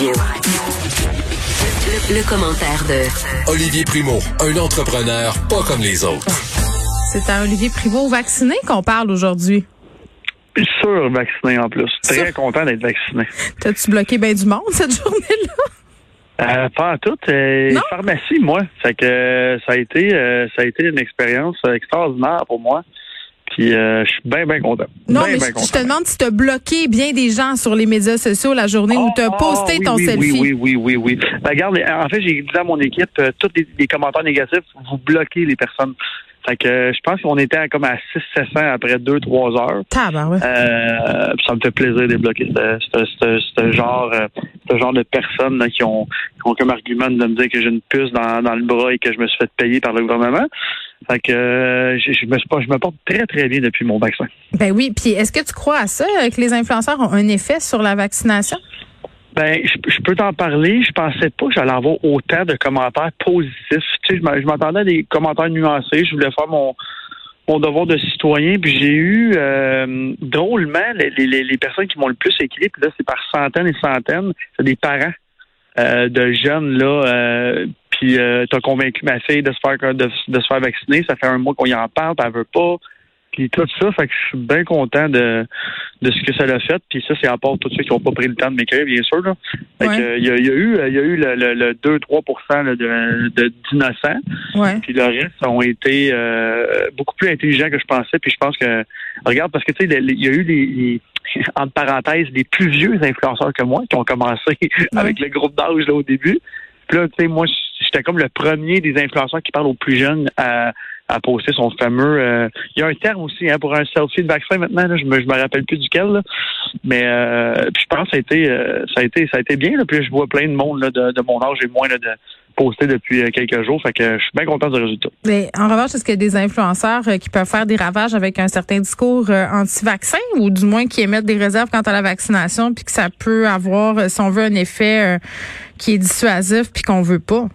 Le, le commentaire de Olivier Primo, un entrepreneur pas comme les autres. C'est à Olivier Primo vacciné qu'on parle aujourd'hui. Sûr vacciné en plus. Très content d'être vacciné. T'as-tu bloqué bien du monde cette journée-là? Euh, pas en tout. Euh, pharmacie, moi. Fait que euh, ça a été euh, ça a été une expérience extraordinaire pour moi. Puis euh, je suis bien, bien content. Non, mais bien je, content. je te demande si t'as bloqué bien des gens sur les médias sociaux la journée où t'as Ah, posté oui, ton oui, selfie. Oui, oui, oui, oui, oui. Ben, regarde, en fait, j'ai dit à mon équipe, euh, tous les, les commentaires négatifs, vous bloquez les personnes. Fait que euh, je pense qu'on était à comme à 600 après 2-3 heures. Tabarouette. Euh, puis ça me fait plaisir de ce, ce, ce genre euh, ce genre de personnes là, qui, ont, qui ont comme argument de me dire que j'ai une puce dans, dans le bras et que je me suis fait payer par le gouvernement. Fait que euh, je, je me je porte très très bien depuis mon vaccin. Ben oui, puis est-ce que tu crois à ça, euh, que les influenceurs ont un effet sur la vaccination? Ben, je, je peux t'en parler. Je pensais pas que j'allais avoir autant de commentaires positifs. Tu sais, je m'a- je m'attendais à des commentaires nuancés. Je voulais faire mon mon devoir de citoyen. Puis j'ai eu euh, drôlement les, les, les personnes qui m'ont le plus écrit. Puis là, c'est par centaines et centaines. C'est des parents euh, de jeunes là. Euh, puis euh, t'as convaincu ma fille de se faire de, de se faire vacciner. Ça fait un mois qu'on y en parle. Puis elle veut pas. Puis tout ça, fait que je suis bien content de, de ce que ça l'a fait. Puis ça, c'est à part tous ceux qui n'ont pas pris le temps de m'écrire, bien sûr. Là. Fait Ouais. que, euh, il y, a, il y a eu, il y a eu le, le, le 2-3 là, de, de, d'innocents. Ouais. Puis le reste ont été euh, beaucoup plus intelligents que je pensais. Puis je pense que, regarde, parce que tu sais, il y a eu les, les- entre parenthèses, les plus vieux influenceurs que moi qui ont commencé avec le groupe d'âge là au début. Puis là, tu sais, moi, j'étais comme le premier des influenceurs qui parle aux plus jeunes à, à poster son fameux. euh, il y a un terme aussi hein, pour un selfie de vaccin maintenant. Je me je me rappelle plus duquel. Là. Mais euh, puis je pense que ça a été euh, ça a été ça a été bien. Là. Puis je vois plein de monde là, de, de mon âge et moins là, de poster depuis euh, quelques jours. Fait que je suis bien content du résultat. Mais en revanche, est-ce qu'il y a des influenceurs euh, qui peuvent faire des ravages avec un certain discours euh, anti-vaccin ou du moins qui émettent des réserves quant à la vaccination puis que ça peut avoir, si on veut, un effet qui est dissuasif puis qu'on veut pas?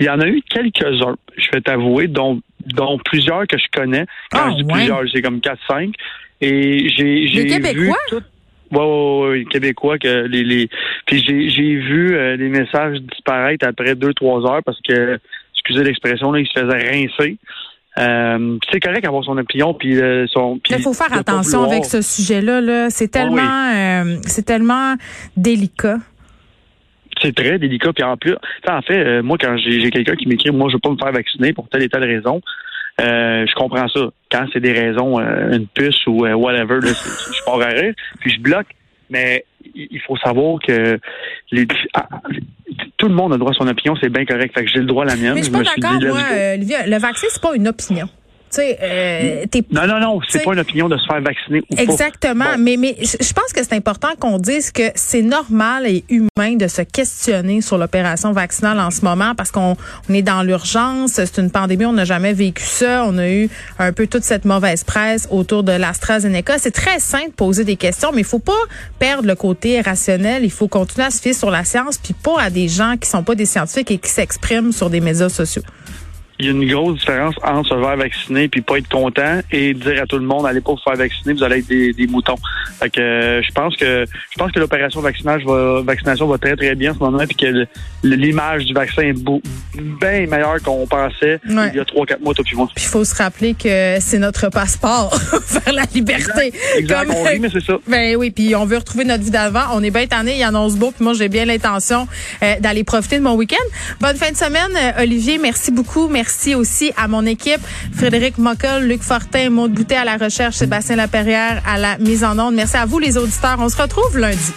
Il y en a eu quelques-uns, je vais t'avouer, dont, dont plusieurs que je connais. Quand Ah, je dis ouais. plusieurs, c'est comme 4-5. Et j'ai j'ai vu Québécois? tout. Ouais, ouais, ouais, Québécois que les, les puis j'ai j'ai vu euh, les messages disparaître après deux trois heures parce que excusez l'expression là ils se faisaient rincer euh, c'est correct d'avoir son opinion puis euh, son puis Il faut faire attention avec ce sujet-là. Là. C'est Ah oui. tellement, c'est tellement délicat. c'est très délicat. Puis en plus, en fait, moi, quand j'ai j'ai quelqu'un qui m'écrit, moi, je veux pas me faire vacciner pour telle et telle raison, je comprends ça. Quand c'est des raisons, euh, une puce ou euh, whatever, là, je pars à rire, puis je bloque. Mais il faut savoir que les, ah, tout le monde a droit à son opinion, c'est bien correct. Fait que j'ai le droit à la mienne. Mais je suis pas d'accord, moi, euh. Le vaccin, c'est pas une opinion. Euh, t'es Non, non, non, c'est pas une opinion de se faire vacciner ou pas. Exactement, Bon. mais mais je je pense que c'est important qu'on dise que c'est normal et humain de se questionner sur l'opération vaccinale en ce moment parce qu'on on est dans l'urgence, c'est une pandémie, on n'a jamais vécu ça, on a eu un peu toute cette mauvaise presse autour de l'AstraZeneca. C'est très simple de poser des questions, mais il faut pas perdre le côté rationnel, il faut continuer à se fier sur la science puis pas à des gens qui sont pas des scientifiques et qui s'expriment sur des médias sociaux. Il y a une grosse différence entre se faire vacciner puis pas être content et dire à tout le monde allez pas vous faire vacciner, vous allez être des, des moutons. Fait que euh, je pense que je pense que l'opération vaccinage va vaccination va très très bien en ce moment puis que l'image du vaccin est beau- bien meilleure qu'on pensait Ouais. il y a trois quatre mois toi puis moi. Puis il faut se rappeler que c'est notre passeport vers la liberté. Exact, on rit, mais c'est ça. Ben oui, puis on veut retrouver notre vie d'avant. On est bien tanné, il annonce beau, puis moi j'ai bien l'intention euh, d'aller profiter de mon week-end. Bonne fin de semaine, euh, Olivier. Merci beaucoup. Merci aussi à mon équipe, Frédéric Mockel, Luc Fortin, Maud Boutet à la recherche, Sébastien Laperrière à la mise en onde. Merci à vous les auditeurs. On se retrouve lundi.